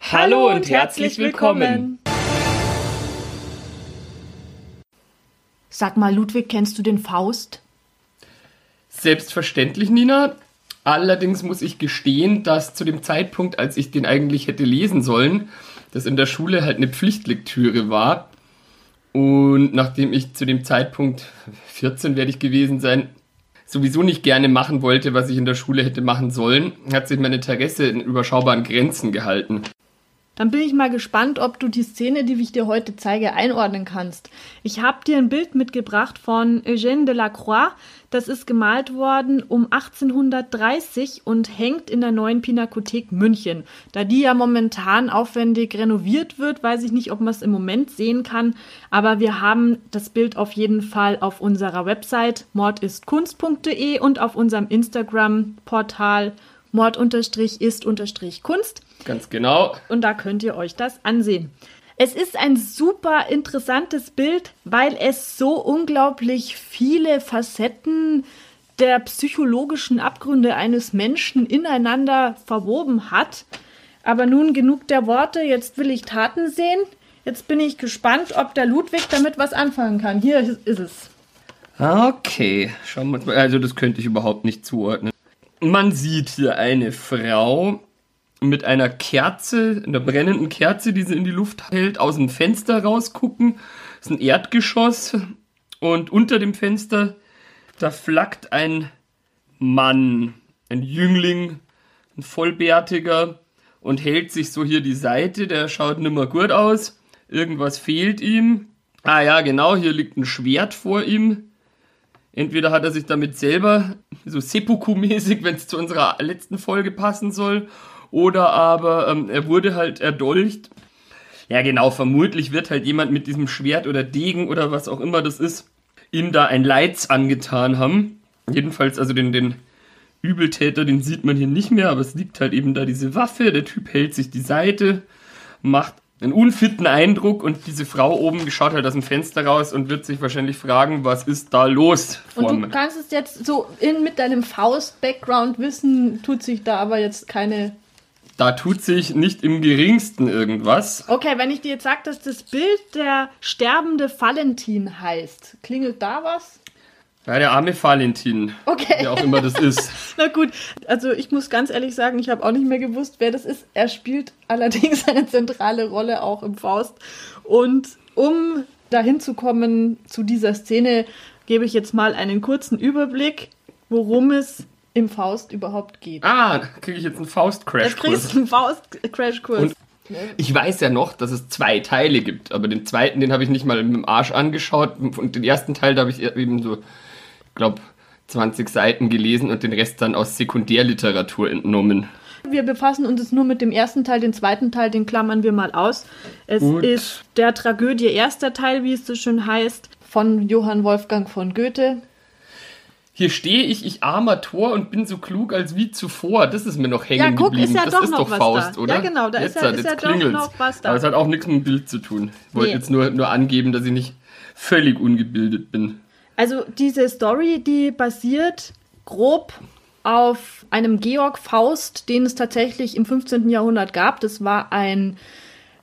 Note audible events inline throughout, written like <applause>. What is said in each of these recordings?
Hallo, und, herzlich willkommen. Sag mal, Ludwig, kennst du den Faust? Selbstverständlich, Nina. Allerdings muss ich gestehen, dass zu dem Zeitpunkt, als ich den eigentlich hätte lesen sollen, das in der Schule halt eine Pflichtlektüre war. Und nachdem ich zu dem Zeitpunkt 14 werde ich gewesen sein, sowieso nicht gerne machen wollte, was ich in der Schule hätte machen sollen, hat sich mein Interesse in überschaubaren Grenzen gehalten. Dann bin ich mal gespannt, ob du die Szene, die ich dir heute zeige, einordnen kannst. Ich habe dir ein Bild mitgebracht von Eugène Delacroix. Das ist gemalt worden um 1830 und hängt in der neuen Pinakothek München. Da die ja momentan aufwendig renoviert wird, weiß ich nicht, ob man es im Moment sehen kann. Aber wir haben das Bild auf jeden Fall auf unserer Website mordistkunst.de und auf unserem Instagram-Portal mord-ist-kunst. Ganz genau. Und da könnt ihr euch das ansehen. Es ist ein super interessantes Bild, weil es so unglaublich viele Facetten der psychologischen Abgründe eines Menschen ineinander verwoben hat. Aber nun genug der Worte, jetzt will ich Taten sehen. Jetzt bin ich gespannt, ob der Ludwig damit was anfangen kann. Hier ist es. Okay, schauen wir mal. Also das könnte ich überhaupt nicht zuordnen. Man sieht hier eine Frau mit einer Kerze, einer brennenden Kerze, die sie in die Luft hält, aus dem Fenster rausgucken. Das ist ein Erdgeschoss und unter dem Fenster, da flackt ein Mann, ein Jüngling, ein Vollbärtiger und hält sich so hier die Seite, der schaut nimmer gut aus. Irgendwas fehlt ihm. Ah ja, genau, hier liegt ein Schwert vor ihm. Entweder hat er sich damit selber, so Seppuku-mäßig, wenn es zu unserer letzten Folge passen soll, oder aber ähm, er wurde halt erdolcht. Ja, genau, vermutlich wird halt jemand mit diesem Schwert oder Degen oder was auch immer das ist, ihm da ein Leids angetan haben. Jedenfalls, also den, den Übeltäter, den sieht man hier nicht mehr, aber es liegt halt eben da diese Waffe. Der Typ hält sich die Seite, macht einen unfitten Eindruck und diese Frau oben schaut halt aus dem Fenster raus und wird sich wahrscheinlich fragen, was ist da los? Und du kannst es jetzt so in, mit deinem Faust-Background wissen, tut sich da aber jetzt keine da tut sich nicht im geringsten irgendwas. Okay, wenn ich dir jetzt sage, dass das Bild der sterbende Valentin heißt, klingelt da was? Ja, der arme Valentin. Okay. Wer auch immer das ist. <laughs> Na gut, also ich muss ganz ehrlich sagen, ich habe auch nicht mehr gewusst, wer das ist. Er spielt allerdings <laughs> eine zentrale Rolle auch im Faust. Und um dahin zu kommen zu dieser Szene, gebe ich jetzt mal einen kurzen Überblick, worum es im Faust überhaupt geht. Ah, kriege ich jetzt einen Faust-Crash-Kurs. Du kriegst einen Faust-Crash-Kurs. Ich weiß ja noch, dass es zwei Teile gibt, aber den zweiten, den habe ich nicht mal mit dem Arsch angeschaut. Und den ersten Teil, da habe ich eben so, glaube 20 Seiten gelesen und den Rest dann aus Sekundärliteratur entnommen. Wir befassen uns jetzt nur mit dem ersten Teil, den zweiten Teil, den klammern wir mal aus. Es Gut. ist der Tragödie erster Teil, wie es so schön heißt, von Johann Wolfgang von Goethe. Hier stehe ich, ich armer Tor und bin so klug als wie zuvor. Das ist mir noch hängen ja, guck, geblieben. Ist ja das doch ist noch doch was Faust, da. oder? Ja, genau, da jetzt ist ja, ist ja doch noch was da. Aber es hat auch nichts mit dem Bild zu tun. Ich wollte nee. jetzt nur, nur angeben, dass ich nicht völlig ungebildet bin. Also diese Story, die basiert grob auf einem Georg Faust, den es tatsächlich im 15. Jahrhundert gab. Das war ein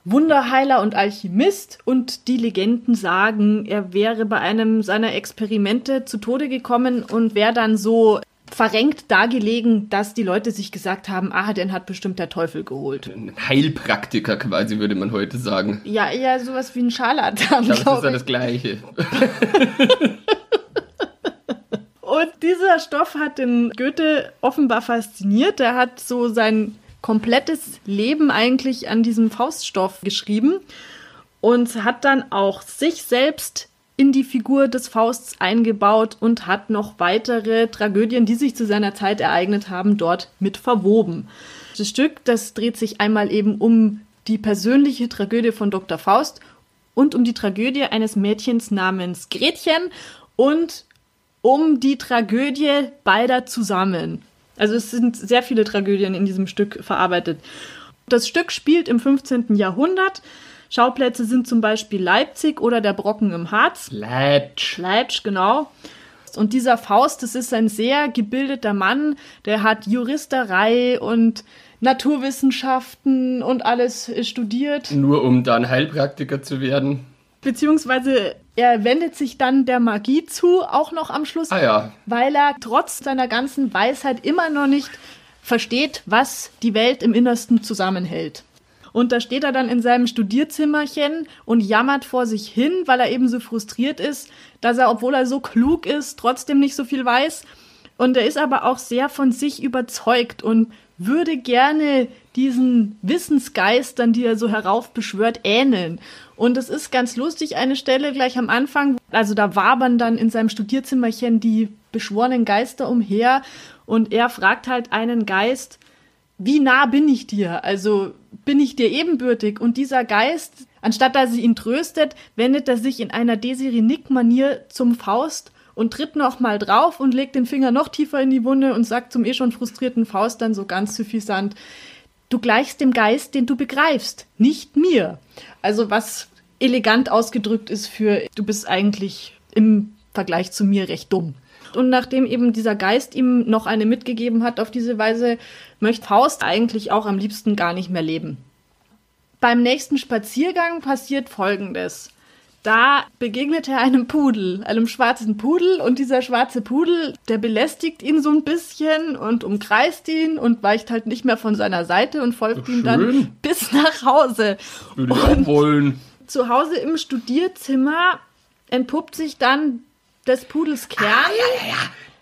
Wunderheiler und Alchemist und die Legenden sagen, er wäre bei einem seiner Experimente zu Tode gekommen und wäre dann so verrenkt dargelegen, dass die Leute sich gesagt haben, ah, den hat bestimmt der Teufel geholt. Ein Heilpraktiker quasi, würde man heute sagen. Ja, eher sowas wie ein Scharlatan. Ich glaube, das ist ja das Gleiche. <laughs> Und dieser Stoff hat den Goethe offenbar fasziniert. Er hat so sein komplettes Leben eigentlich an diesem Fauststoff geschrieben und hat dann auch sich selbst in die Figur des Fausts eingebaut und hat noch weitere Tragödien, die sich zu seiner Zeit ereignet haben, dort mit verwoben. Das Stück, das dreht sich einmal eben um die persönliche Tragödie von Dr. Faust und um die Tragödie eines Mädchens namens Gretchen und um die Tragödie beider zusammen. Also es sind sehr viele Tragödien in diesem Stück verarbeitet. Das Stück spielt im 15. Jahrhundert. Schauplätze sind zum Beispiel Leipzig oder der Brocken im Harz. Leipzig. Leipzig, genau. Und dieser Faust, das ist ein sehr gebildeter Mann, der hat Juristerei und Naturwissenschaften und alles studiert. Nur um dann Heilpraktiker zu werden. Beziehungsweise er wendet sich dann der Magie zu, auch noch am Schluss, Ah ja. weil er trotz seiner ganzen Weisheit immer noch nicht versteht, was die Welt im Innersten zusammenhält. Und da steht er dann in seinem Studierzimmerchen und jammert vor sich hin, weil er eben so frustriert ist, dass er, obwohl er so klug ist, trotzdem nicht so viel weiß. Und er ist aber auch sehr von sich überzeugt und würde gerne diesen Wissensgeistern, die er so heraufbeschwört, ähneln. Und es ist ganz lustig, eine Stelle gleich am Anfang, also da wabern dann in seinem Studierzimmerchen die beschworenen Geister umher und er fragt halt einen Geist, wie nah bin ich dir? Also bin ich dir ebenbürtig? Und dieser Geist, anstatt dass er ihn tröstet, wendet er sich in einer Desiree-Nick-Manier zum Faust und tritt noch mal drauf und legt den Finger noch tiefer in die Wunde und sagt zum eh schon frustrierten Faust dann so ganz suffisant, du gleichst dem Geist, den du begreifst, nicht mir. Also was elegant ausgedrückt ist für, du bist eigentlich im Vergleich zu mir recht dumm. Und nachdem eben dieser Geist ihm noch eine mitgegeben hat auf diese Weise, möchte Faust eigentlich auch am liebsten gar nicht mehr leben. Beim nächsten Spaziergang passiert Folgendes. Da begegnet er einem Pudel, einem schwarzen Pudel, und dieser schwarze Pudel, der belästigt ihn so ein bisschen und umkreist ihn und weicht halt nicht mehr von seiner Seite und folgt ihm dann bis nach Hause. Würde ich auch wollen. Zu Hause im Studierzimmer entpuppt sich dann des Pudels Kern.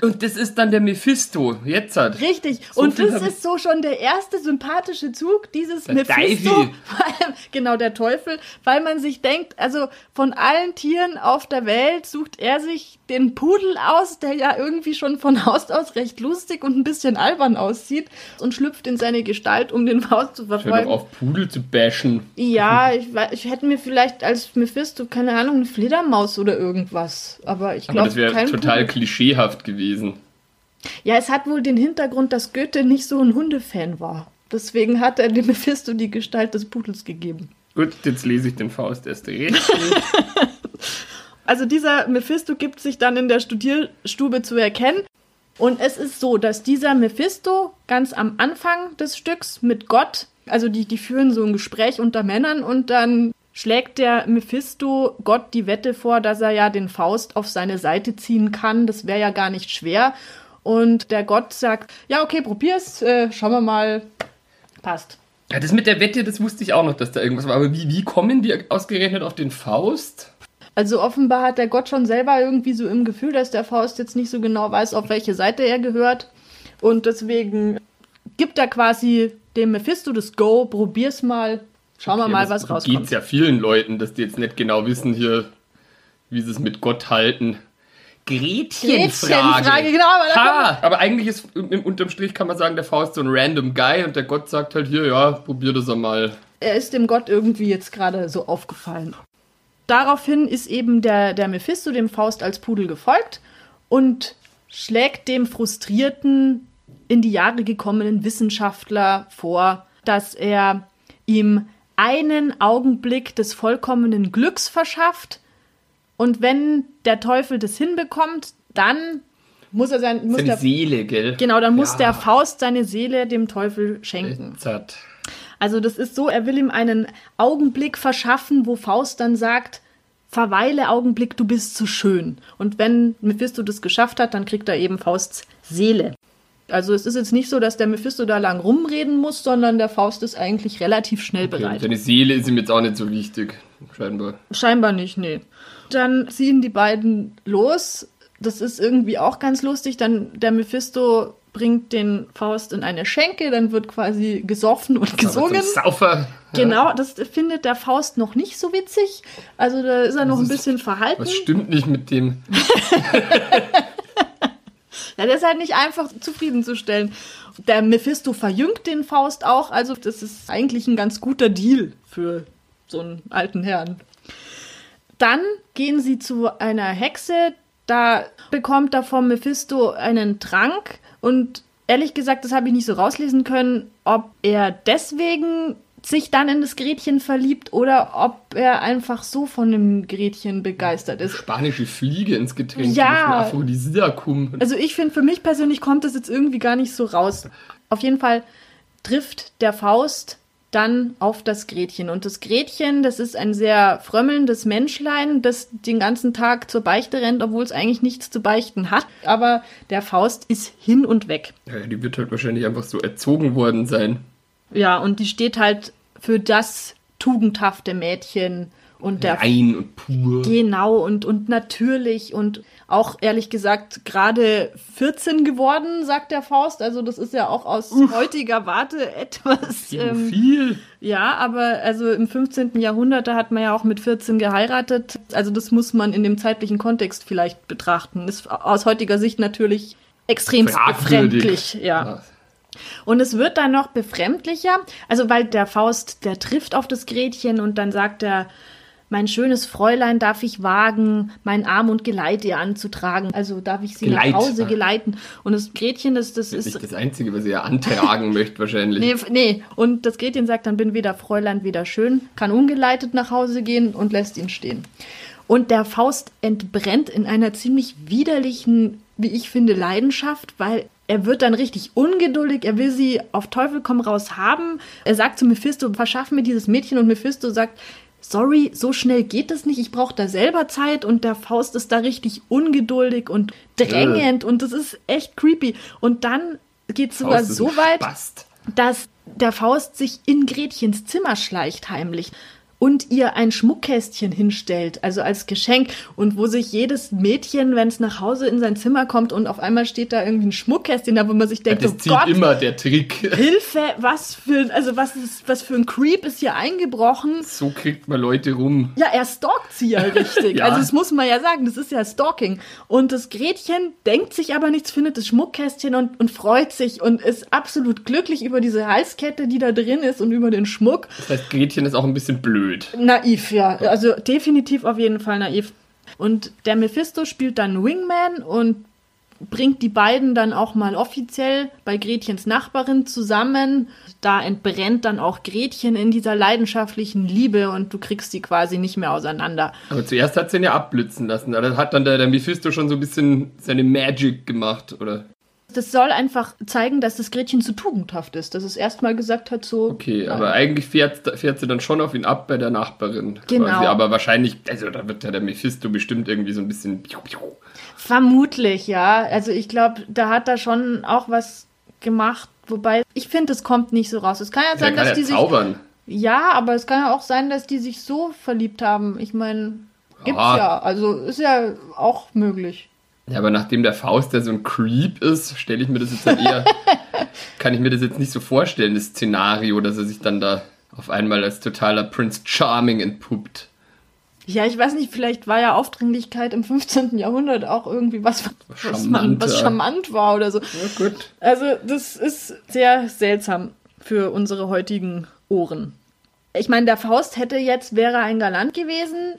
Und das ist dann der Mephisto. Jetzt hat. Richtig. So und das ist so schon der erste sympathische Zug dieses Der Mephisto. Teufel. <laughs> Genau, der Teufel. Weil man sich denkt, also von allen Tieren auf der Welt sucht er sich den Pudel aus, der ja irgendwie schon von <laughs> Haus aus recht lustig und ein bisschen albern aussieht und schlüpft in seine Gestalt, um den Faust zu Hör verfolgen. auf, Pudel zu bashen. Ja, ich, ich hätte mir vielleicht als Mephisto, keine Ahnung, eine Fledermaus oder irgendwas. Aber ich glaube, das wäre total Pudel. klischeehaft gewesen. Ja, es hat wohl den Hintergrund, dass Goethe nicht so ein Hundefan war. Deswegen hat er dem <laughs> Mephisto die Gestalt des Pudels gegeben. Gut, jetzt lese ich den Faust erst recht. <laughs> Also dieser Mephisto gibt sich dann in der Studierstube zu erkennen. Und es ist so, dass dieser Mephisto ganz am Anfang des Stücks mit Gott, also die, die führen so ein Gespräch unter Männern und dann schlägt der Mephisto Gott die Wette vor, dass er ja den Faust auf seine Seite ziehen kann. Das wäre ja gar nicht schwer. Und der Gott sagt, ja, okay, probier's, äh, schauen wir mal. Passt. Ja, das mit der Wette, das wusste ich auch noch, dass da irgendwas war. Aber wie, wie kommen die ausgerechnet auf den Faust? Also offenbar hat der Gott schon selber irgendwie so im Gefühl, dass der Faust jetzt nicht so genau weiß, auf welche Seite er gehört. Und deswegen gibt er quasi dem Mephisto das Go, probier's mal, schauen wir Okay, mal, was rauskommt. geht's ja vielen Leuten, dass die jetzt nicht genau wissen hier, wie sie es mit Gott halten. Gretchenfrage. Gretchenfrage, genau, aber ha, aber eigentlich ist im, unterm Strich kann man sagen, der Faust so ein random Guy und der Gott sagt halt hier, ja, probier das einmal. Er ist dem Gott irgendwie jetzt gerade so aufgefallen. Daraufhin ist eben der, der Mephisto dem Faust als Pudel gefolgt und schlägt dem frustrierten, in die Jahre gekommenen Wissenschaftler vor, dass er ihm einen Augenblick des vollkommenen Glücks verschafft und wenn der Teufel das hinbekommt, dann muss er sein, muss Seine der, Seele, gell? genau, dann muss Ja. der Faust seine Seele dem Teufel schenken. Zart. Also das ist so, er will ihm einen Augenblick verschaffen, wo Faust dann sagt, verweile Augenblick, du bist zu schön. Und wenn Mephisto das geschafft hat, dann kriegt er eben Fausts Seele. Also es ist jetzt nicht so, dass der Mephisto da lang rumreden muss, sondern der Faust ist eigentlich relativ schnell Okay, bereit. seine Seele ist ihm jetzt auch nicht so wichtig, scheinbar. Scheinbar nicht, nee. Dann ziehen die beiden los. Das ist irgendwie auch ganz lustig. Dann der Mephisto bringt den Faust in eine Schenke, dann wird quasi gesoffen und gesungen. Saufer. Genau, das findet der Faust noch nicht so witzig. Also da ist er noch ein bisschen verhalten. Was stimmt nicht mit dem? <laughs> Ja, der ist halt nicht einfach zufriedenzustellen. Der Mephisto verjüngt den Faust auch, also das ist eigentlich ein ganz guter Deal für so einen alten Herrn. Dann gehen sie zu einer Hexe, da bekommt er vom Mephisto einen Trank und ehrlich gesagt, das habe ich nicht so rauslesen können, ob er deswegen sich dann in das Gretchen verliebt oder ob er einfach so von dem Gretchen begeistert ist. Spanische Fliege ins Getränk. Ja. Aphrodisiakum. Also ich finde, für mich persönlich kommt das jetzt irgendwie gar nicht so raus. Auf jeden Fall trifft der Faust dann auf das Gretchen. Und das Gretchen, das ist ein sehr frömmelndes Menschlein, das den ganzen Tag zur Beichte rennt, obwohl es eigentlich nichts zu beichten hat. Aber der Faust ist hin und weg. Ja, die wird halt wahrscheinlich einfach so erzogen worden sein. Ja, und die steht halt für das tugendhafte Mädchen und der Rein und pur. Genau und, und natürlich und auch ehrlich gesagt gerade 14 geworden, sagt der Faust. Also das ist ja auch aus heutiger Warte <laughs> etwas. Ähm, viel. ja, aber also im 15. Jahrhundert, da hat man ja auch mit 14 geheiratet. Also das muss man in dem zeitlichen Kontext vielleicht betrachten. Ist aus heutiger Sicht natürlich extrem befremdlich. Ja. Und es wird dann noch befremdlicher, also weil der Faust, der trifft auf das Gretchen und dann sagt er, mein schönes Fräulein darf ich wagen, mein Arm und Geleit ihr anzutragen. Also darf ich sie Geleit, nach Hause ah. geleiten. Und das Gretchen, das, das Das ist ist. nicht das Einzige, was ihr antragen <laughs> möchte wahrscheinlich. Nee, nee. Und das Gretchen sagt dann, bin weder Fräulein, weder schön, kann ungeleitet nach Hause gehen und lässt ihn stehen. Und der Faust entbrennt in einer ziemlich widerlichen, wie ich finde, Leidenschaft, weil er wird dann richtig ungeduldig, er will sie auf Teufel komm raus haben. Er sagt zu Mephisto, verschaff mir dieses Mädchen. Und Mephisto sagt, sorry, so schnell geht das nicht, ich brauche da selber Zeit. Und der Faust ist da richtig ungeduldig und drängend. Und das ist echt creepy. Und dann geht es sogar so weit, Spast. dass der Faust sich in Gretchens Zimmer schleicht heimlich und ihr ein Schmuckkästchen hinstellt, also als Geschenk und wo sich jedes Mädchen, wenn es nach Hause in sein Zimmer kommt und auf einmal steht da irgendwie ein Schmuckkästchen, da wo man sich denkt, Das oh zieht Gott, immer der Trick. <laughs> Hilfe, was für also was ist was für ein Creep ist hier eingebrochen? So kriegt man Leute rum. Ja, er stalkt sie ja richtig. <laughs> Ja. Also das muss man ja sagen, das ist ja Stalking. Und das Gretchen denkt sich aber nichts, findet das Schmuckkästchen und, und freut sich und ist absolut glücklich über diese Halskette, die da drin ist und über den Schmuck. Das heißt, Gretchen ist auch ein bisschen blöd. Naiv, ja. Also definitiv auf jeden Fall naiv. Und der Mephisto spielt dann Wingman und bringt die beiden dann auch mal offiziell bei Gretchens Nachbarin zusammen. Da entbrennt dann auch Gretchen in dieser leidenschaftlichen Liebe und du kriegst sie quasi nicht mehr auseinander. Aber zuerst hat sie ihn ja abblitzen lassen. Da hat dann der, der Mephisto schon so ein bisschen seine Magic gemacht, oder? Das soll einfach zeigen, dass das Gretchen zu tugendhaft ist, dass es erstmal gesagt hat, so. Okay, Ja. aber eigentlich fährt, fährt sie dann schon auf ihn ab bei der Nachbarin. Genau. Quasi. Aber wahrscheinlich, also da wird ja der Mephisto bestimmt irgendwie so ein bisschen. Vermutlich, ja. Also ich glaube, da hat er schon auch was gemacht. Wobei, ich finde, es kommt nicht so raus. Es kann ja sein, kann dass ja die sich. zaubern. Ja, aber es kann ja auch sein, dass die sich so verliebt haben. Ich meine, gibt's Ja. ja. Also ist ja auch möglich. Ja, aber nachdem der Faust ja so ein Creep ist, stelle ich mir das jetzt halt eher. <laughs> kann ich mir das jetzt nicht so vorstellen, das Szenario, dass er sich dann da auf einmal als totaler Prince Charming entpuppt. Ja, ich weiß nicht, vielleicht war ja Aufdringlichkeit im 15. Jahrhundert auch irgendwie was, was, man, was charmant war oder so. Ja, gut. Also, das ist sehr seltsam für unsere heutigen Ohren. Ich meine, der Faust hätte jetzt, wäre ein Galant gewesen,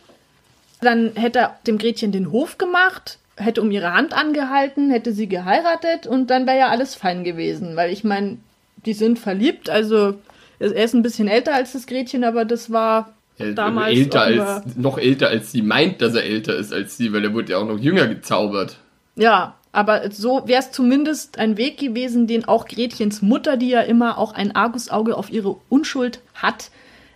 dann hätte er dem Gretchen den Hof gemacht, hätte um ihre Hand angehalten, hätte sie geheiratet und dann wäre ja alles fein gewesen. Weil ich meine, die sind verliebt, also er ist ein bisschen älter als das Gretchen, aber das war Ja, damals älter als, noch älter als sie meint, dass er älter ist als sie, weil er wurde ja auch noch jünger gezaubert. Ja, aber so wäre es zumindest ein Weg gewesen, den auch Gretchens Mutter, die ja immer auch ein Argusauge auf ihre Unschuld hat,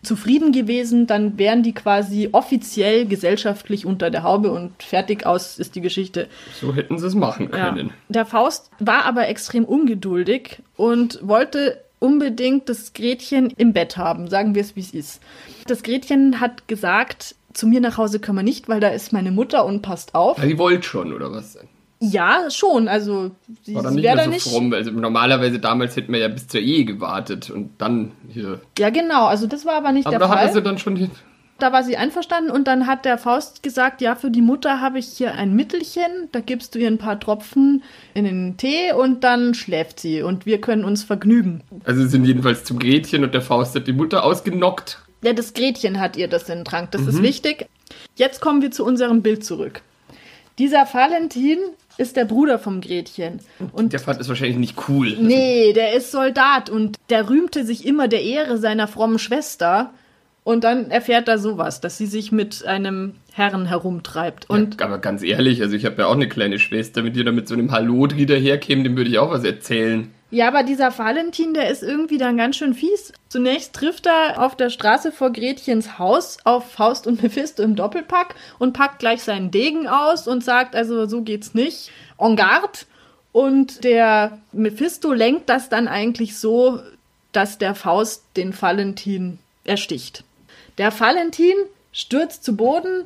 zufrieden gewesen. Dann wären die quasi offiziell gesellschaftlich unter der Haube und fertig aus ist die Geschichte. So hätten sie es machen Ja. können. Der Faust war aber extrem ungeduldig und wollte unbedingt das Gretchen im Bett haben, sagen wir es wie es ist. Das Gretchen hat gesagt, zu mir nach Hause können wir nicht, weil da ist meine Mutter und passt auf. Ja, die wollte schon, oder was? Ja, schon. Also sie, War dann nicht mehr so nicht. fromm. Also normalerweise damals hätten wir ja bis zur Ehe gewartet und dann hier. Ja, genau. Also das war aber nicht Aber der da hatte Fall. sie dann schon die, Da war sie einverstanden und dann hat der Faust gesagt, ja, für die Mutter habe ich hier ein Mittelchen, da gibst du ihr ein paar Tropfen in den Tee und dann schläft sie und wir können uns vergnügen. Also sie sind jedenfalls zum Gretchen und der Faust hat die Mutter ausgenockt. Ja, das Gretchen hat ihr das in den Trank, das mhm. ist wichtig. Jetzt kommen wir zu unserem Bild zurück. Dieser Valentin ist der Bruder vom Gretchen. Und der fand es wahrscheinlich nicht cool. Nee, der ist Soldat und der rühmte sich immer der Ehre seiner frommen Schwester. Und dann erfährt er sowas, dass sie sich mit einem Herren herumtreibt. Und ja, aber ganz ehrlich, also ich habe ja auch eine kleine Schwester, mit dir da mit so einem Hallodri daherkäme, dem würde ich auch was erzählen. Ja, aber dieser Valentin, der ist irgendwie dann ganz schön fies. Zunächst trifft er auf der Straße vor Gretchens Haus auf Faust und <laughs> Mephisto im Doppelpack und packt gleich seinen Degen aus und sagt, also so geht's nicht. En garde. Und der Mephisto lenkt das dann eigentlich so, dass der Faust den Valentin ersticht. Der Valentin stürzt zu Boden,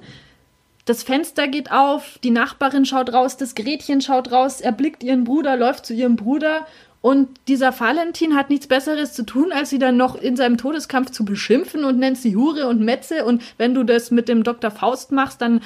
das Fenster geht auf, die Nachbarin schaut raus, das Gretchen schaut raus, er blickt ihren Bruder, läuft zu ihrem Bruder und dieser Valentin hat nichts Besseres zu tun, als sie dann noch in seinem Todeskampf zu beschimpfen und nennt sie Hure und Metze. Und wenn du das mit dem Dr. Faust machst, dann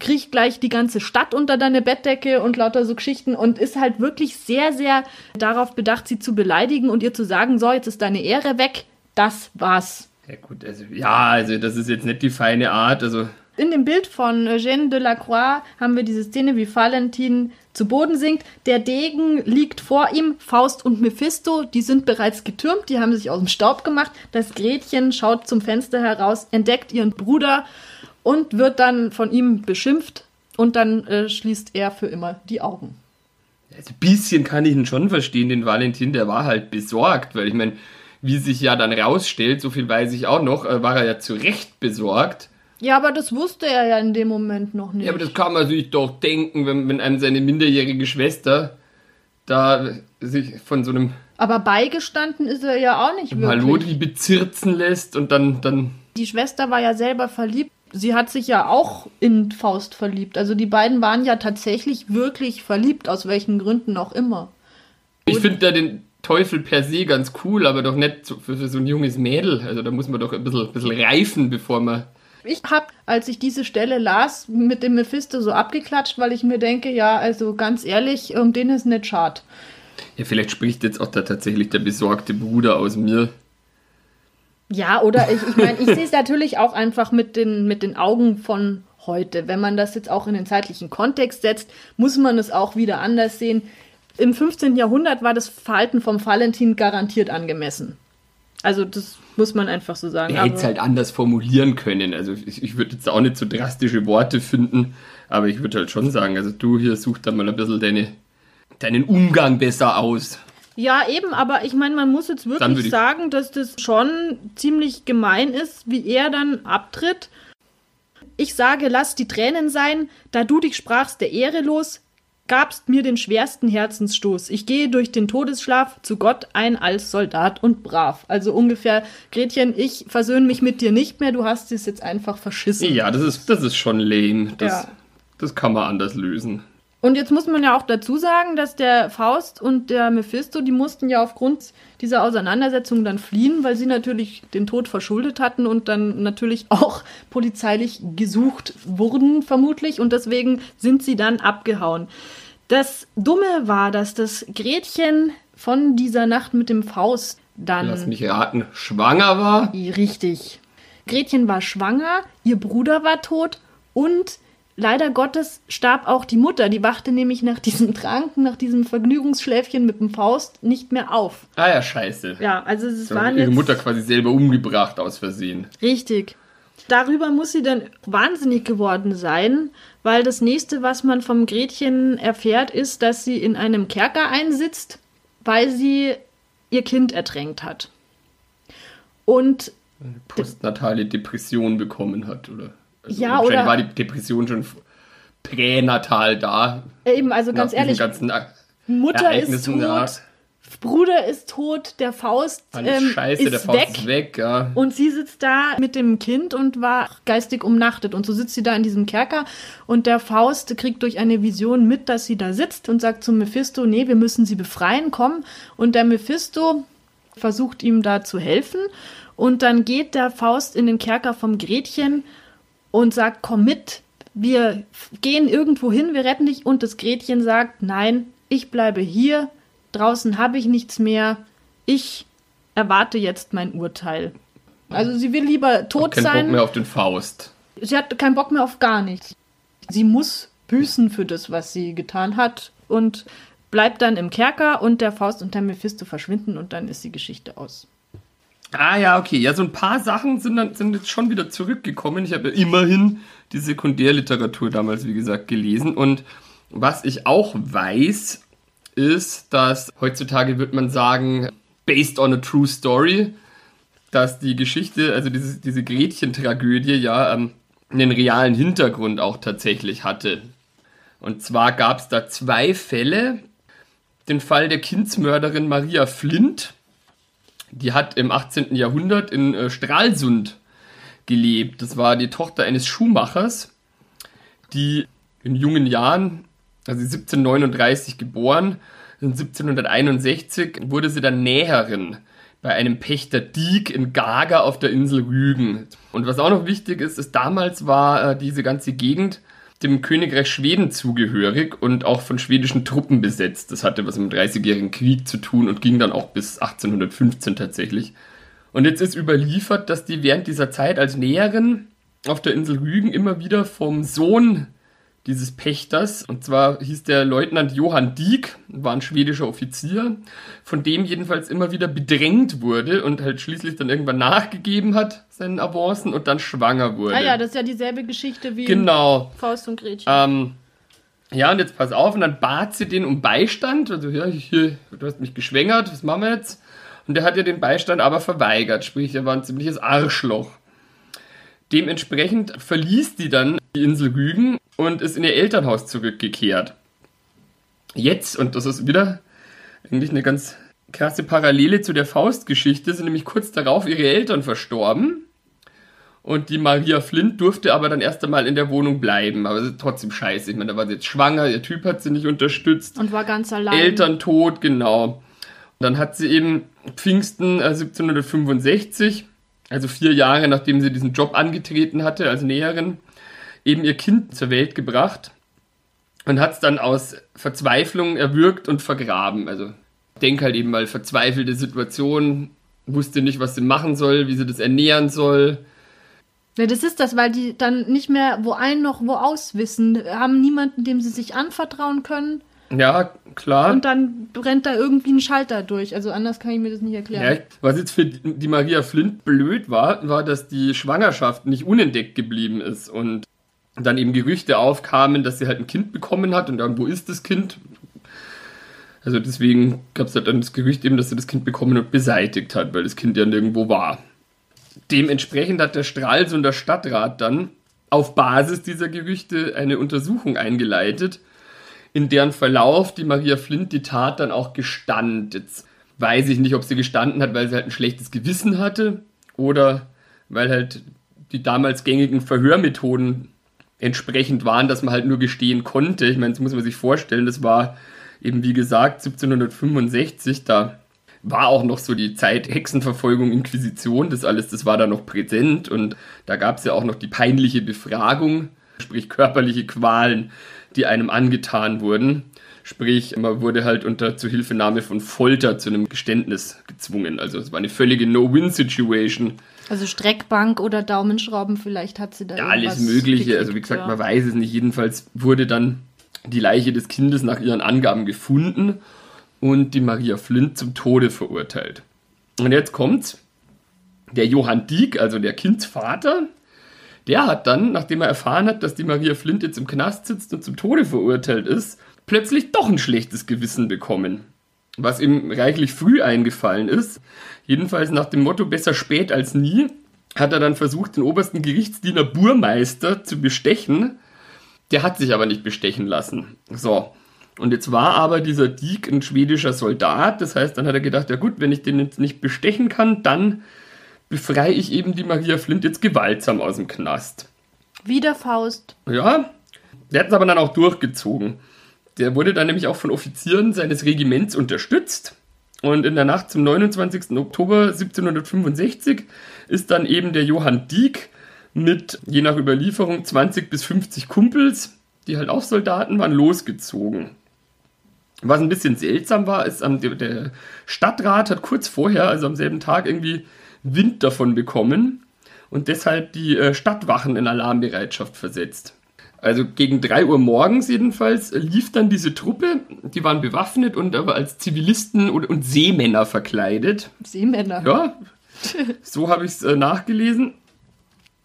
kriegt gleich die ganze Stadt unter deine Bettdecke und lauter so Geschichten und ist halt wirklich sehr, sehr darauf bedacht, sie zu beleidigen und ihr zu sagen, so, jetzt ist deine Ehre weg. Das war's. Ja gut, also ja, also das ist jetzt nicht die feine Art, also in dem Bild von Eugène Delacroix haben wir diese Szene, wie Valentin zu Boden sinkt. Der Degen liegt vor ihm, Faust und Mephisto, die sind bereits getürmt, die haben sich aus dem Staub gemacht. Das Gretchen schaut zum Fenster heraus, entdeckt ihren Bruder und wird dann von ihm beschimpft und dann äh, schließt er für immer die Augen. Also ein bisschen kann ich ihn schon verstehen, den Valentin, der war halt besorgt, weil ich meine, wie sich ja dann rausstellt, so viel weiß ich auch noch, äh, war er ja zu Recht besorgt ja, aber das wusste er ja in dem Moment noch nicht. Ja, aber das kann man sich doch denken, wenn, wenn einem seine minderjährige Schwester da sich von so einem. Aber beigestanden ist er ja auch nicht wirklich. Halodri bezirzen lässt und dann, dann. Die Schwester war ja selber verliebt. Sie hat sich ja auch in Faust verliebt. Also die beiden waren ja tatsächlich wirklich verliebt, aus welchen Gründen auch immer. Ich finde da den Teufel per se ganz cool, aber doch nicht für, für so ein junges Mädel. Also da muss man doch ein bisschen, ein bisschen reifen, bevor man ich habe, als ich diese Stelle las, mit dem Mephisto so abgeklatscht, weil ich mir denke, ja, also ganz ehrlich, um den ist nicht schad. Ja, vielleicht spricht jetzt auch da tatsächlich der besorgte Bruder aus mir. Ja, oder ich, ich meine, ich sehe es <laughs> natürlich auch einfach mit den, mit den Augen von heute. Wenn man das jetzt auch in den zeitlichen Kontext setzt, muss man es auch wieder anders sehen. Im 15. Jahrhundert war das Verhalten vom Valentin garantiert angemessen. Also das muss man einfach so sagen. Er hätte es halt anders formulieren können. Also ich, ich würde jetzt auch nicht so drastische Worte finden, aber ich würde halt schon sagen, also du hier such da mal ein bisschen deine, deinen Umgang besser aus. Ja, eben, aber ich meine, man muss jetzt wirklich sagen, dass das schon ziemlich gemein ist, wie er dann abtritt. Ich sage, lass die Tränen sein, da du dich sprachst der Ehre los, gabst mir den schwersten Herzensstoß. Ich gehe durch den Todesschlaf zu Gott ein als Soldat und brav. Also ungefähr, Gretchen, ich versöhne mich mit dir nicht mehr, du hast es jetzt einfach verschissen. Ja, das ist, das ist schon lame. Das, ja. das kann man anders lösen. Und jetzt muss man ja auch dazu sagen, dass der Faust und der Mephisto, die mussten ja aufgrund dieser Auseinandersetzung dann fliehen, weil sie natürlich den Tod verschuldet hatten und dann natürlich auch polizeilich gesucht wurden, vermutlich. Und deswegen sind sie dann abgehauen. Das Dumme war, dass das Gretchen von dieser Nacht mit dem Faust dann. Lass mich raten, schwanger war? Richtig. Gretchen war schwanger, ihr Bruder war tot und leider Gottes starb auch die Mutter. Die wachte nämlich nach diesem Trank, nach diesem Vergnügungsschläfchen mit dem Faust nicht mehr auf. Ah ja, scheiße. Ja, also es so waren ihre jetzt... Mutter quasi selber umgebracht aus Versehen. Richtig. Darüber muss sie dann wahnsinnig geworden sein, weil das nächste, was man vom Gretchen erfährt, ist, dass sie in einem Kerker einsitzt, weil sie ihr Kind ertränkt hat. Und eine postnatale Depression bekommen hat, oder? Also ja, oder war die Depression schon pränatal da. Eben, also ganz ehrlich, Mutter ist tot. Bruder ist tot, der Faust ähm, Scheiße, ist, Faust weg, ist weg ja. und sie sitzt da mit dem Kind und war geistig umnachtet und so sitzt sie da in diesem Kerker und der Faust kriegt durch eine Vision mit, dass sie da sitzt und sagt zum Mephisto, nee, wir müssen sie befreien, komm und der Mephisto versucht ihm da zu helfen. Und dann geht der Faust in den Kerker vom Gretchen und sagt, komm mit, wir gehen irgendwo hin, wir retten dich. Und das Gretchen sagt, nein, ich bleibe hier, draußen habe ich nichts mehr, ich erwarte jetzt mein Urteil. Also sie will lieber tot Kein sein. Bock mehr auf den Faust. Sie hat keinen Bock mehr auf gar nichts. Sie muss büßen für das, was sie getan hat und bleibt dann im Kerker und der Faust und der Mephisto verschwinden und dann ist die Geschichte aus. Ah ja, okay. Ja, so ein paar Sachen sind dann sind jetzt schon wieder zurückgekommen. Ich habe ja immerhin die Sekundärliteratur damals, wie gesagt, gelesen. Und was ich auch weiß, ist, dass heutzutage wird man sagen, based on a true story, dass die Geschichte, also diese, diese Gretchen-Tragödie ja ähm, einen realen Hintergrund auch tatsächlich hatte. Und zwar gab es da zwei Fälle. Den Fall der Kindsmörderin Maria Flint, die hat im 18. Jahrhundert in äh, Stralsund gelebt. Das war die Tochter eines Schuhmachers, die in jungen Jahren, also 1739 geboren, 1761 wurde sie dann Näherin bei einem Pächter Diek in Gaga auf der Insel Rügen. Und was auch noch wichtig ist, ist damals war äh, diese ganze Gegend dem Königreich Schweden zugehörig und auch von schwedischen Truppen besetzt. Das hatte was mit dem Dreißigjährigen Krieg zu tun und ging dann auch bis 1815 tatsächlich. Und jetzt ist überliefert, dass die während dieser Zeit als Näherin auf der Insel Rügen immer wieder vom Sohn dieses Pächters, und zwar hieß der Leutnant Johann Dieck, war ein schwedischer Offizier, von dem jedenfalls immer wieder bedrängt wurde und halt schließlich dann irgendwann nachgegeben hat, seinen Avancen, und dann schwanger wurde. Ah ja, das ist ja dieselbe Geschichte wie Genau. Faust und Gretchen. Ähm, ja, und jetzt pass auf, und dann bat sie den um Beistand. Also, ja, hier, du hast mich geschwängert, was machen wir jetzt? Und der hat ja den Beistand aber verweigert, sprich, er war ein ziemliches Arschloch. Dementsprechend verließ die dann die Insel Rügen und ist in ihr Elternhaus zurückgekehrt. Jetzt, und das ist wieder eigentlich eine ganz krasse Parallele zu der Faustgeschichte, sind nämlich kurz darauf ihre Eltern verstorben. Und die Maria Flint durfte aber dann erst einmal in der Wohnung bleiben. Aber ist trotzdem scheiße. Ich meine, da war sie jetzt schwanger, ihr Typ hat sie nicht unterstützt. und war ganz allein. Eltern tot, genau. Und dann hat sie eben Pfingsten äh, 1765, also vier Jahre nachdem sie diesen Job angetreten hatte als Näherin, eben ihr Kind zur Welt gebracht und hat es dann aus Verzweiflung erwürgt und vergraben. Also ich denke halt eben mal verzweifelte Situation, wusste nicht, was sie machen soll, wie sie das ernähren soll. Ja, das ist das, weil die dann nicht mehr wo ein noch wo aus wissen, haben niemanden, dem sie sich anvertrauen können. Ja, klar. Und dann brennt da irgendwie ein Schalter durch. Also anders kann ich mir das nicht erklären. Ja, was jetzt für die Maria Flint blöd war, war, dass die Schwangerschaft nicht unentdeckt geblieben ist und dann eben Gerüchte aufkamen, dass sie halt ein Kind bekommen hat und dann, wo ist das Kind? Also deswegen gab es halt dann das Gerücht eben, dass sie das Kind bekommen und beseitigt hat, weil das Kind ja nirgendwo war. Dementsprechend hat der Stralsunder Stadtrat dann auf Basis dieser Gerüchte eine Untersuchung eingeleitet, in deren Verlauf die Maria Flint die Tat dann auch gestand. Jetzt weiß ich nicht, ob sie gestanden hat, weil sie halt ein schlechtes Gewissen hatte oder weil halt die damals gängigen Verhörmethoden entsprechend waren, dass man halt nur gestehen konnte. Ich meine, das muss man sich vorstellen, das war eben wie gesagt 1765, da war auch noch so die Zeit Hexenverfolgung, Inquisition, das alles, das war da noch präsent und da gab es ja auch noch die peinliche Befragung, sprich körperliche Qualen, die einem angetan wurden. Sprich, man wurde halt unter Zuhilfenahme von Folter zu einem Geständnis gezwungen. Also es war eine völlige No-Win-Situation. Also Streckbank oder Daumenschrauben, vielleicht hat sie da Ja, alles Mögliche. gekriegt, Also wie gesagt, ja. man weiß es nicht. Jedenfalls wurde dann die Leiche des Kindes nach ihren Angaben gefunden und die Maria Flint zum Tode verurteilt. Und jetzt kommt's. Der Johann Dieck, also der Kindsvater, der hat dann, nachdem er erfahren hat, dass die Maria Flint jetzt im Knast sitzt und zum Tode verurteilt ist, plötzlich doch ein schlechtes Gewissen bekommen. Was ihm reichlich früh eingefallen ist. Jedenfalls nach dem Motto besser spät als nie, hat er dann versucht, den obersten Gerichtsdiener Burmeister zu bestechen. Der hat sich aber nicht bestechen lassen. So. Und jetzt war aber dieser Dieck ein schwedischer Soldat. Das heißt, dann hat er gedacht, ja gut, wenn ich den jetzt nicht bestechen kann, dann befreie ich eben die Maria Flint jetzt gewaltsam aus dem Knast. Wie der Faust. Ja, der hat es aber dann auch durchgezogen. Der wurde dann nämlich auch von Offizieren seines Regiments unterstützt Und in der Nacht zum 29. Oktober 1765 ist dann eben der Johann Dieck mit, je nach Überlieferung, 20 bis 50 Kumpels, die halt auch Soldaten waren, losgezogen. Was ein bisschen seltsam war, ist, der Stadtrat hat kurz vorher, also am selben Tag, irgendwie Wind davon bekommen und deshalb die äh, Stadtwachen in Alarmbereitschaft versetzt. Also gegen 3 Uhr morgens jedenfalls lief dann diese Truppe, die waren bewaffnet und aber als Zivilisten und, und Seemänner verkleidet. Seemänner? Ja, <laughs> so habe ich es äh, nachgelesen.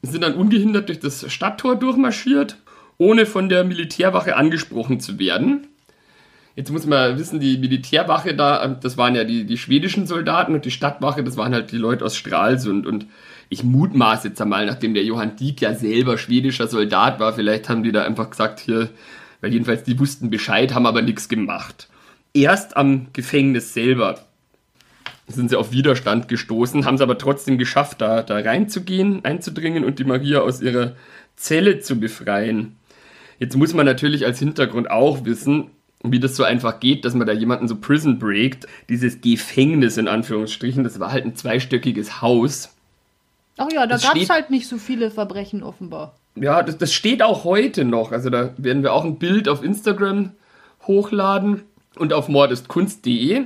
Sind dann ungehindert durch das Stadttor durchmarschiert, ohne von der Militärwache angesprochen zu werden. Jetzt muss man wissen, die Militärwache da, ähm, das waren ja die, die schwedischen Soldaten und die Stadtwache, das waren halt die Leute aus Stralsund. Und ich mutmaße jetzt einmal, nachdem der Johann Dieck ja selber schwedischer Soldat war, vielleicht haben die da einfach gesagt, hier, weil jedenfalls die wussten Bescheid, haben aber nichts gemacht. Erst am Gefängnis selber sind sie auf Widerstand gestoßen, haben es aber trotzdem geschafft, da, da reinzugehen, einzudringen und die Maria aus ihrer Zelle zu befreien. Jetzt muss man natürlich als Hintergrund auch wissen, wie das so einfach geht, dass man da jemanden so Prison breakt. Dieses Gefängnis in Anführungsstrichen, das war halt ein zweistöckiges Haus Ach ja, da gab es halt nicht so viele Verbrechen offenbar. Ja, das, das steht auch heute noch. Also da werden wir auch ein Bild auf Instagram hochladen und auf mordestkunst.de.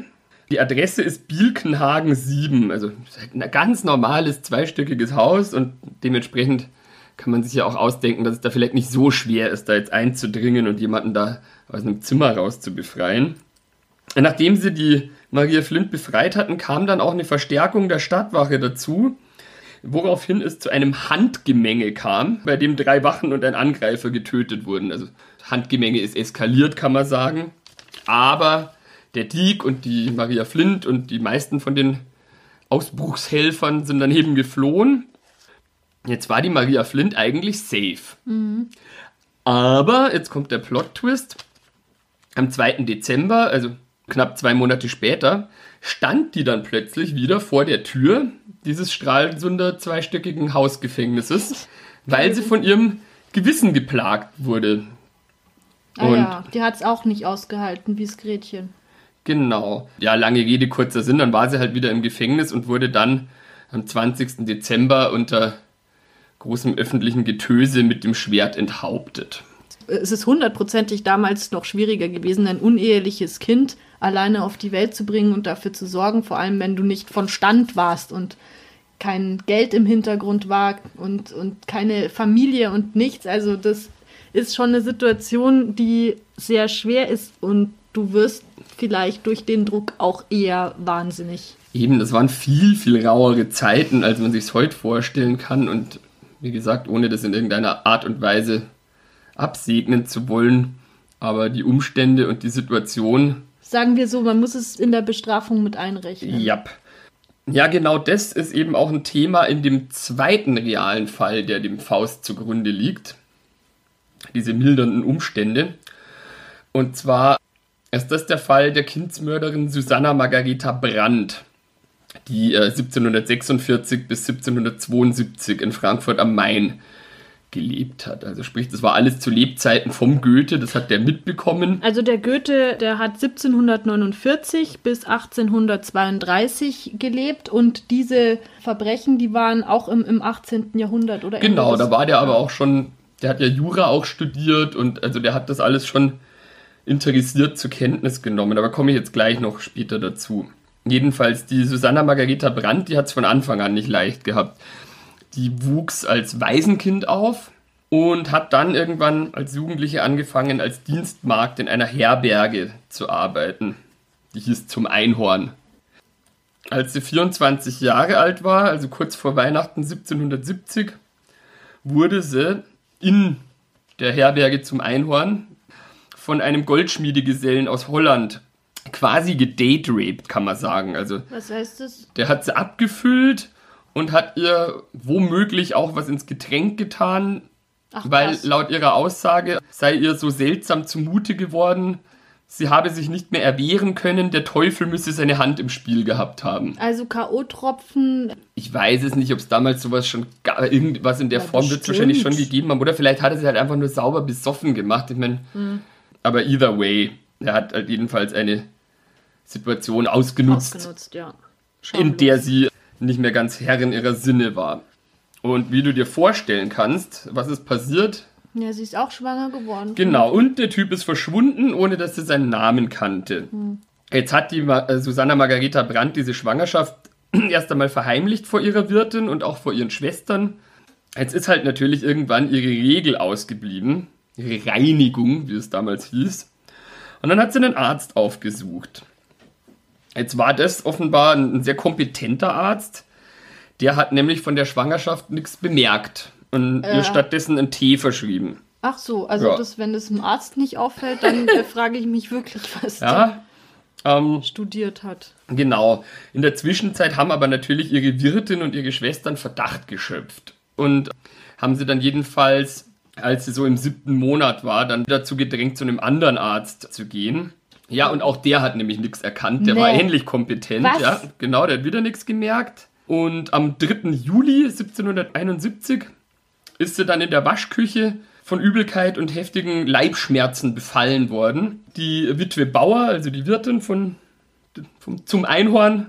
Die Adresse ist Bielkenhagen 7, also ein ganz normales zweistöckiges Haus und dementsprechend kann man sich ja auch ausdenken, dass es da vielleicht nicht so schwer ist, da jetzt einzudringen und jemanden da aus einem Zimmer raus zu befreien. Nachdem sie die Maria Flint befreit hatten, kam dann auch eine Verstärkung der Stadtwache dazu woraufhin es zu einem Handgemenge kam, bei dem drei Wachen und ein Angreifer getötet wurden. Also Handgemenge ist eskaliert, kann man sagen. Aber der Diek und die Maria Flint und die meisten von den Ausbruchshelfern sind daneben geflohen. Jetzt war die Maria Flint eigentlich safe. Mhm. Aber jetzt kommt der Plot-Twist. Am 2. Dezember, also knapp zwei Monate später, stand die dann plötzlich wieder vor der Tür dieses Stralsunder zweistöckigen Hausgefängnisses, weil sie von ihrem Gewissen geplagt wurde. Ah Und ja, die hat es auch nicht ausgehalten, wie das Gretchen. Genau. Ja, lange Rede, kurzer Sinn, dann war sie halt wieder im Gefängnis und wurde dann am 20. Dezember unter großem öffentlichen Getöse mit dem Schwert enthauptet. Es ist hundertprozentig damals noch schwieriger gewesen, ein uneheliches Kind alleine auf die Welt zu bringen und dafür zu sorgen, vor allem wenn du nicht von Stand warst und kein Geld im Hintergrund war und, und keine Familie und nichts. Also das ist schon eine Situation, die sehr schwer ist und du wirst vielleicht durch den Druck auch eher wahnsinnig. Eben, das waren viel, viel rauere Zeiten, als man sich es heute vorstellen kann. Und wie gesagt, ohne das in irgendeiner Art und Weise absegnen zu wollen. Aber die Umstände und die Situation Sagen wir so, man muss es in der Bestrafung mit einrechnen. Ja. Ja, genau das ist eben auch ein Thema in dem zweiten realen Fall, der dem Faust zugrunde liegt. Diese mildernden Umstände. Und zwar ist das der Fall der Kindsmörderin Susanna Margareta Brandt, die äh, 1746 bis 1772 in Frankfurt am Main gelebt hat. Also sprich, das war alles zu Lebzeiten vom Goethe, das hat der mitbekommen. Also der Goethe, der hat 1749 bis 1832 gelebt und diese Verbrechen, die waren auch im, im 18. Jahrhundert, oder? Genau, da war der aber auch schon, der hat ja Jura auch studiert und also der hat das alles schon interessiert zur Kenntnis genommen. Aber komme ich jetzt gleich noch später dazu. Jedenfalls, die Susanna Margareta Brandt, die hat es von Anfang an nicht leicht gehabt. Die wuchs als Waisenkind auf und hat dann irgendwann als Jugendliche angefangen, als Dienstmagd in einer Herberge zu arbeiten. Die hieß zum Einhorn. Als sie 24 Jahre alt war, also kurz vor Weihnachten 1770, wurde sie in der Herberge zum Einhorn von einem Goldschmiedegesellen aus Holland quasi gedateraped, kann man sagen. Also, Was heißt das? Der hat sie abgefüllt und hat ihr womöglich auch was ins Getränk getan, Ach, weil laut ihrer Aussage sei ihr so seltsam zumute geworden, sie habe sich nicht mehr erwehren können, der Teufel müsse seine Hand im Spiel gehabt haben. Also K.O.-Tropfen. Ich weiß es nicht, ob es damals sowas schon, irgendwas in der ja, Form wird es wahrscheinlich schon gegeben haben. Oder vielleicht hat er sie halt einfach nur sauber besoffen gemacht. Ich meine, hm. aber either way, er hat halt jedenfalls eine Situation ausgenutzt, Ausgenutzt, ja. in der sie nicht mehr ganz Herrin ihrer Sinne war. Und wie du dir vorstellen kannst, was ist passiert? Ja, sie ist auch schwanger geworden. Genau, und der Typ ist verschwunden, ohne dass sie seinen Namen kannte. Jetzt hat die Ma äh, Susanna Margareta Brandt diese Schwangerschaft <clears throat> erst einmal verheimlicht vor ihrer Wirtin und auch vor ihren Schwestern. Jetzt ist halt natürlich irgendwann ihre Regel ausgeblieben, ihre Reinigung, wie es damals hieß. Und dann hat sie einen Arzt aufgesucht. Jetzt war das offenbar ein sehr kompetenter Arzt. Der hat nämlich von der Schwangerschaft nichts bemerkt und Äh. ihr stattdessen einen Tee verschrieben. Ach so, also Ja. das, wenn das dem Arzt nicht auffällt, dann <laughs> äh, frage ich mich wirklich, was Ja, ähm, der studiert hat. genau. In der Zwischenzeit haben aber natürlich ihre Wirtin und ihre Schwestern Verdacht geschöpft. Und haben sie dann jedenfalls, als sie so im siebten Monat war, dann dazu gedrängt, zu einem anderen Arzt zu gehen. Ja, und auch der hat nämlich nichts erkannt. Der war Nee. ähnlich kompetent. Was? Ja, genau, der hat wieder nichts gemerkt. Und am 3. Juli 1771 ist sie dann in der Waschküche von Übelkeit und heftigen Leibschmerzen befallen worden. Die Witwe Bauer, also die Wirtin von, vom, zum Einhorn,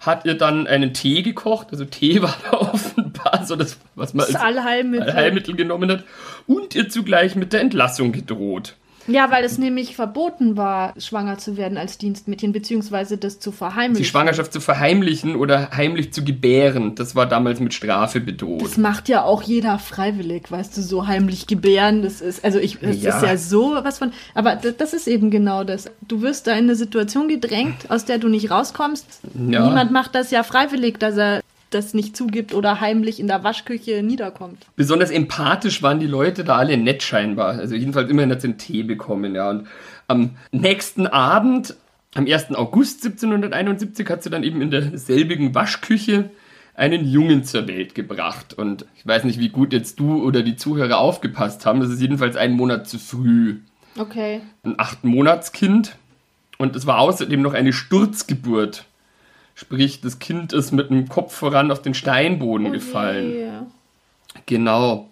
hat ihr dann einen Tee gekocht. Also Tee war <laughs> da offenbar so das, was man Das als Allheilmittel. Heilmittel genommen hat. Und ihr zugleich mit der Entlassung gedroht. Ja, weil es nämlich verboten war, schwanger zu werden als Dienstmädchen, beziehungsweise das zu Die verheimlichen. Schwangerschaft zu verheimlichen oder heimlich zu gebären, das war damals mit Strafe bedroht. Das macht ja auch jeder freiwillig, weißt du, so heimlich gebären. Das ist, also ich, das Ja. ist ja so was von. Aber das, das ist eben genau das. Du wirst da in eine Situation gedrängt, aus der du nicht rauskommst. Ja. Niemand macht das ja freiwillig, dass er das nicht zugibt oder heimlich in der Waschküche niederkommt. Besonders empathisch waren die Leute da alle nett scheinbar. Also jedenfalls immerhin hat sie einen Tee bekommen, ja. Und am nächsten Abend, am 1. August 1771, hat sie dann eben in derselbigen Waschküche einen Jungen zur Welt gebracht. Und ich weiß nicht, wie gut jetzt du oder die Zuhörer aufgepasst haben. Das ist jedenfalls einen Monat zu früh. Okay. Ein acht Monatskind. Und es war außerdem noch eine Sturzgeburt. Sprich, das Kind ist mit dem Kopf voran auf den Steinboden gefallen. Yeah. Genau.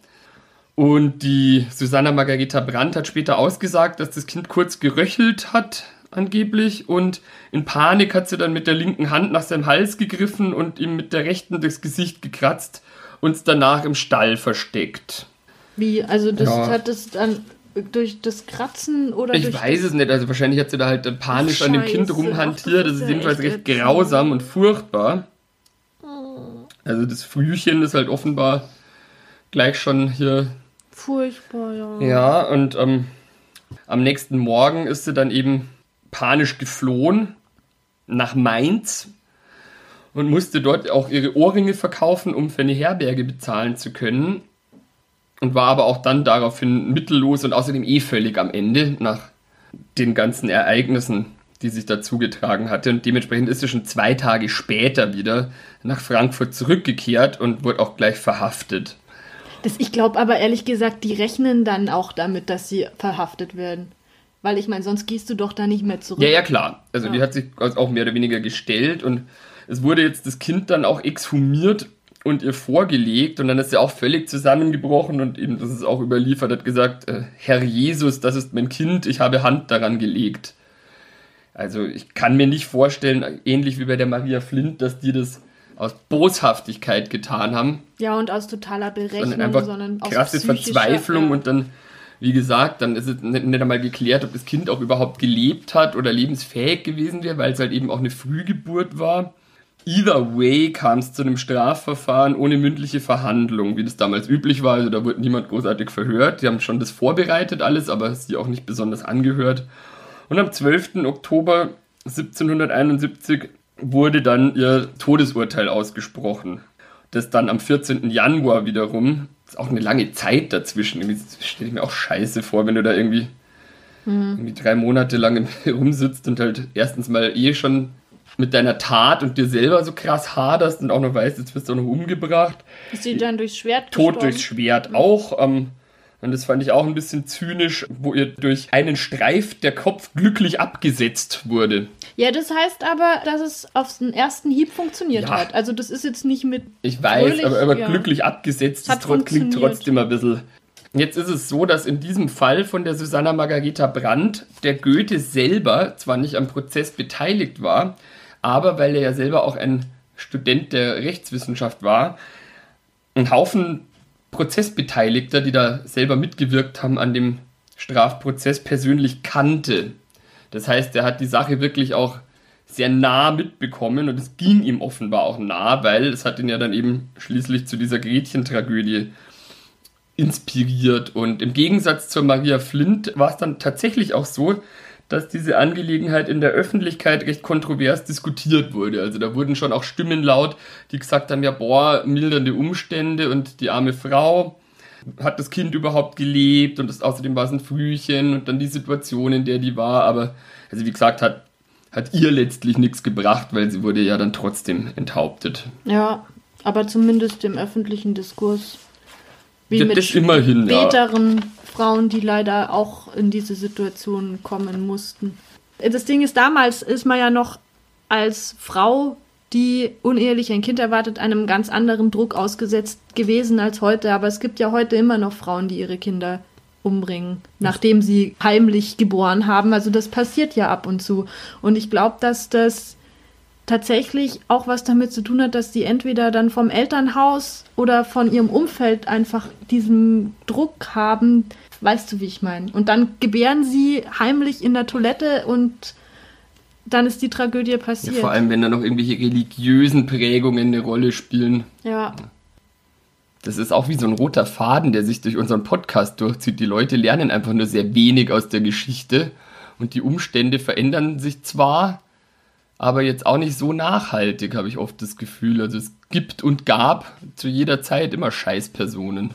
Und die Susanna Margareta Brandt hat später ausgesagt, dass das Kind kurz geröchelt hat, angeblich. Und in Panik hat sie dann mit der linken Hand nach seinem Hals gegriffen und ihm mit der rechten das Gesicht gekratzt und es danach im Stall versteckt. Wie, also das Ja. hat es dann durch das Kratzen oder Ich weiß es nicht, also wahrscheinlich hat sie da halt panisch Ach, an dem Kind Scheiße. rumhantiert. Ach, das Das ist jedenfalls echt recht grausam und furchtbar. Also das Frühchen ist halt offenbar gleich schon hier Furchtbar, ja. Ja, und ähm, am nächsten Morgen ist sie dann eben panisch geflohen nach Mainz und musste dort auch ihre Ohrringe verkaufen, um für eine Herberge bezahlen zu können. Und war aber auch dann daraufhin mittellos und außerdem eh völlig am Ende nach den ganzen Ereignissen, die sich da zugetragen hatte. Und dementsprechend ist sie schon zwei Tage später wieder nach Frankfurt zurückgekehrt und wurde auch gleich verhaftet. Das, ich glaube aber ehrlich gesagt, die rechnen dann auch damit, dass sie verhaftet werden. Weil ich meine, sonst gehst du doch da nicht mehr zurück. Ja, ja, klar. Also Ja. die hat sich auch mehr oder weniger gestellt und es wurde jetzt das Kind dann auch exhumiert und ihr vorgelegt und dann ist sie auch völlig zusammengebrochen und eben, das ist auch überliefert, hat gesagt, äh, Herr Jesus, das ist mein Kind, ich habe Hand daran gelegt. Also ich kann mir nicht vorstellen, ähnlich wie bei der Maria Flint, dass die das aus Boshaftigkeit getan haben, Ja, und aus totaler Berechnung, sondern einfach sondern aus krasse Verzweiflung ja. und dann, wie gesagt, dann ist es nicht, nicht einmal geklärt, ob das Kind auch überhaupt gelebt hat oder lebensfähig gewesen wäre, weil es halt eben auch eine Frühgeburt war. Either way kam es zu einem Strafverfahren ohne mündliche Verhandlung, wie das damals üblich war. Also da wurde niemand großartig verhört. Die haben schon das vorbereitet alles, aber sie auch nicht besonders angehört. Und am 12. Oktober 1771 wurde dann ihr Todesurteil ausgesprochen. Das dann am 14. Januar wiederum, ist auch eine lange Zeit dazwischen. Irgendwie stelle ich mir auch scheiße vor, wenn du da irgendwie, irgendwie drei Monate lang <laughs> rumsitzt und halt erstens mal eh schon mit deiner Tat und dir selber so krass haderst und auch noch weißt, jetzt wirst du auch noch umgebracht. Ist sie dann durchs Schwert Tod gestorben? durchs Schwert auch. Ähm, und das fand ich auch ein bisschen zynisch, wo ihr durch einen Streif der Kopf glücklich abgesetzt wurde. Ja, das heißt aber, dass es auf den ersten Hieb funktioniert Ja. hat. Also das ist jetzt nicht mit... Ich weiß, Fröhlich, aber, aber ja. glücklich abgesetzt Hat trotz, klingt trotzdem ein bisschen. Jetzt ist es so, dass in diesem Fall von der Susanna Margareta Brandt der Goethe selber zwar nicht am Prozess beteiligt war, aber weil er ja selber auch ein Student der Rechtswissenschaft war, ein Haufen Prozessbeteiligter, die da selber mitgewirkt haben an dem Strafprozess, persönlich kannte. Das heißt, er hat die Sache wirklich auch sehr nah mitbekommen und es ging ihm offenbar auch nah, weil es hat ihn ja dann eben schließlich zu dieser Gretchen-Tragödie inspiriert. Und im Gegensatz zur Maria Flint war es dann tatsächlich auch so, dass diese Angelegenheit in der Öffentlichkeit recht kontrovers diskutiert wurde. Also da wurden schon auch Stimmen laut, die gesagt haben, ja, boah, mildernde Umstände und die arme Frau hat das Kind überhaupt gelebt und das, außerdem war es ein Frühchen und dann die Situation, in der die war. Aber, also wie gesagt, hat, hat ihr letztlich nichts gebracht, weil sie wurde ja dann trotzdem enthauptet. Ja, aber zumindest im öffentlichen Diskurs wie Ja, mit immerhin, ja. späteren Frauen, die leider auch in diese Situation kommen mussten. Das Ding ist, damals ist man ja noch als Frau, die unehelich ein Kind erwartet, einem ganz anderen Druck ausgesetzt gewesen als heute. Aber es gibt ja heute immer noch Frauen, die ihre Kinder umbringen, nachdem sie heimlich geboren haben. Also das passiert ja ab und zu. Und ich glaube, dass das tatsächlich auch was damit zu tun hat, dass die entweder dann vom Elternhaus oder von ihrem Umfeld einfach diesen Druck haben, weißt du, wie ich meine. Und dann gebären sie heimlich in der Toilette und dann ist die Tragödie Ja, passiert. vor allem, wenn da noch irgendwelche religiösen Prägungen eine Rolle spielen. ja. Das ist auch wie so ein roter Faden, der sich durch unseren Podcast durchzieht. Die Leute lernen einfach nur sehr wenig aus der Geschichte und die Umstände verändern sich zwar, aber jetzt auch nicht so nachhaltig, habe ich oft das Gefühl. Also es gibt und gab zu jeder Zeit immer Scheißpersonen.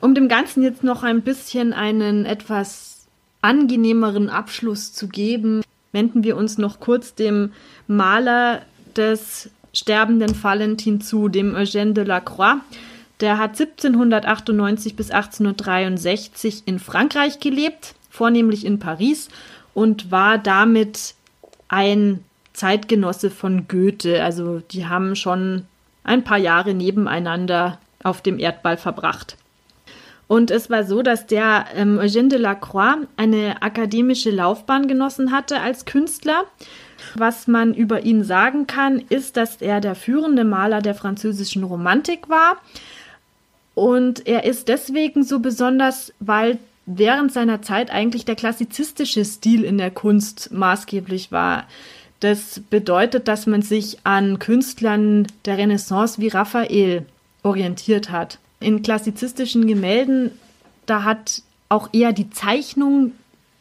Um dem Ganzen jetzt noch ein bisschen einen etwas angenehmeren Abschluss zu geben, wenden wir uns noch kurz dem Maler des sterbenden Valentin zu, dem Eugène de la Croix. Der hat 1798 bis 1863 in Frankreich gelebt, vornehmlich in Paris, und war damit ein Zeitgenosse von Goethe. Also die haben schon ein paar Jahre nebeneinander auf dem Erdball verbracht. Und es war so, dass der ähm, Eugène de la Croix eine akademische Laufbahn genossen hatte als Künstler. Was man über ihn sagen kann, ist, dass er der führende Maler der französischen Romantik war. Und er ist deswegen so besonders, weil während seiner Zeit eigentlich der klassizistische Stil in der Kunst maßgeblich war. Das bedeutet, dass man sich an Künstlern der Renaissance wie Raphael orientiert hat. In klassizistischen Gemälden, da hat auch eher die Zeichnung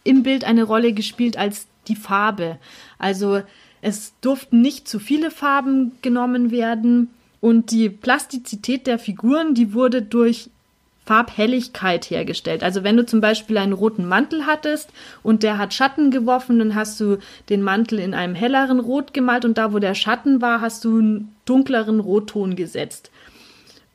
im Bild eine Rolle gespielt als die Farbe. Also es durften nicht zu viele Farben genommen werden und die Plastizität der Figuren, die wurde durch Farbhelligkeit hergestellt. Also wenn du zum Beispiel einen roten Mantel hattest und der hat Schatten geworfen, dann hast du den Mantel in einem helleren Rot gemalt und da, wo der Schatten war, hast du einen dunkleren Rotton gesetzt.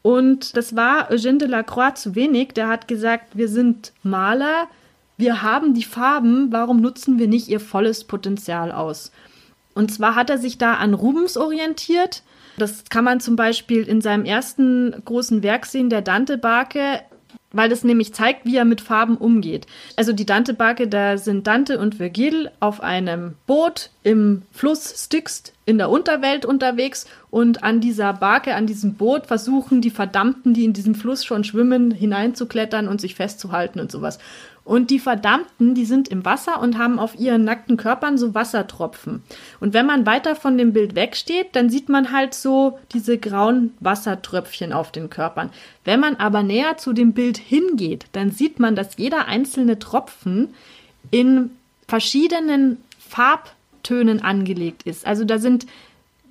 Und das war Eugène de la Croix zu wenig. Der hat gesagt, wir sind Maler, wir haben die Farben, warum nutzen wir nicht ihr volles Potenzial aus? Und zwar hat er sich da an Rubens orientiert. Das kann man zum Beispiel in seinem ersten großen Werk sehen, der Dante-Barke, weil das nämlich zeigt, wie er mit Farben umgeht. Also die Dante-Barke, da sind Dante und Virgil auf einem Boot im Fluss Styx in der Unterwelt unterwegs und an dieser Barke, an diesem Boot versuchen die Verdammten, die in diesem Fluss schon schwimmen, hineinzuklettern und sich festzuhalten und sowas. Und die Verdammten, die sind im Wasser und haben auf ihren nackten Körpern so Wassertropfen. Und wenn man weiter von dem Bild wegsteht, dann sieht man halt so diese grauen Wassertröpfchen auf den Körpern. Wenn man aber näher zu dem Bild hingeht, dann sieht man, dass jeder einzelne Tropfen in verschiedenen Farbtönen angelegt ist. Also da sind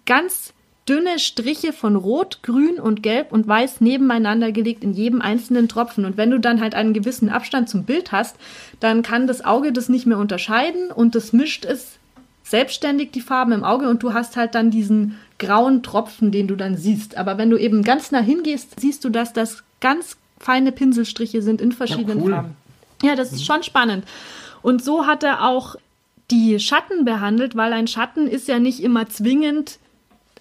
ganz dünne Striche von Rot, Grün und Gelb und Weiß nebeneinander gelegt in jedem einzelnen Tropfen. Und wenn du dann halt einen gewissen Abstand zum Bild hast, dann kann das Auge das nicht mehr unterscheiden und das mischt es selbstständig die Farben im Auge und du hast halt dann diesen grauen Tropfen, den du dann siehst. Aber wenn du eben ganz nah hingehst, siehst du, dass das ganz feine Pinselstriche sind in verschiedenen cool. Farben. Ja, das ist schon spannend. Und so hat er auch die Schatten behandelt, weil ein Schatten ist ja nicht immer zwingend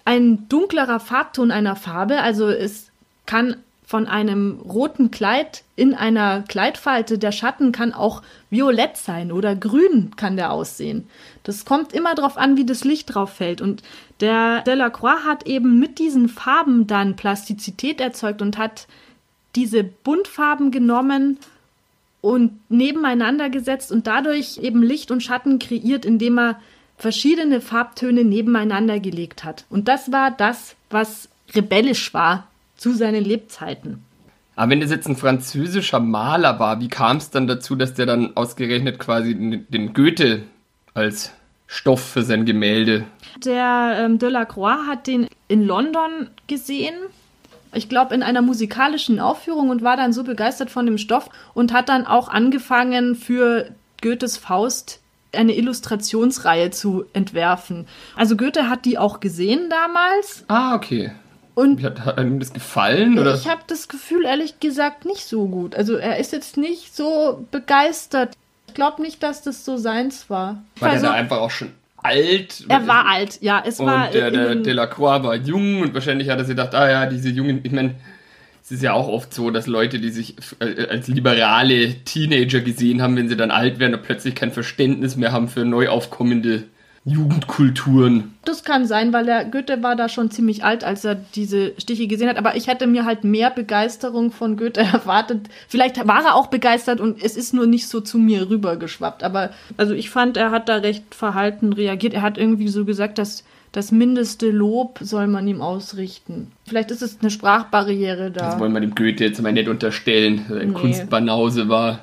ein dunklerer Farbton einer Farbe. Also es kann von einem roten Kleid in einer Kleidfalte. Der Schatten kann auch violett sein oder grün kann der aussehen. Das kommt immer darauf an, wie das Licht drauf fällt. Und der Delacroix hat eben mit diesen Farben dann Plastizität erzeugt und hat diese Buntfarben genommen und nebeneinander gesetzt und dadurch eben Licht und Schatten kreiert, indem er verschiedene Farbtöne nebeneinander gelegt hat. Und das war das, was rebellisch war zu seinen Lebzeiten. Aber wenn das jetzt ein französischer Maler war, wie kam es dann dazu, dass der dann ausgerechnet quasi den Goethe als Stoff für sein Gemälde? Der ähm, Delacroix hat den in London gesehen, ich glaube in einer musikalischen Aufführung und war dann so begeistert von dem Stoff und hat dann auch angefangen für Goethes Faust eine Illustrationsreihe zu entwerfen. Also Goethe hat die auch gesehen damals. Ah, okay. Und hat, hat ihm das gefallen? Oder? Ich habe das Gefühl, ehrlich gesagt, nicht so gut. Also er ist jetzt nicht so begeistert. Ich glaube nicht, dass das so seins war. War also, der da einfach auch schon alt? Er war alt, ja. Es und war der, der Delacroix war jung und wahrscheinlich hat er sich gedacht, ah ja, diese jungen, ich meine, es ist ja auch oft so, dass Leute, die sich äh, als liberale Teenager gesehen haben, wenn sie dann alt werden, plötzlich kein Verständnis mehr haben für neu aufkommende Jugendkulturen. Das kann sein, weil der Goethe war da schon ziemlich alt, als er diese Stiche gesehen hat. Aber ich hätte mir halt mehr Begeisterung von Goethe <laughs> erwartet. Vielleicht war er auch begeistert und es ist nur nicht so zu mir rübergeschwappt. Aber also ich fand, er hat da recht verhalten reagiert. Er hat irgendwie so gesagt, dass das mindeste Lob soll man ihm ausrichten. Vielleicht ist es eine Sprachbarriere da. Das wollen wir dem Goethe jetzt mal nicht unterstellen, dass er ein nee. Kunstbanause war.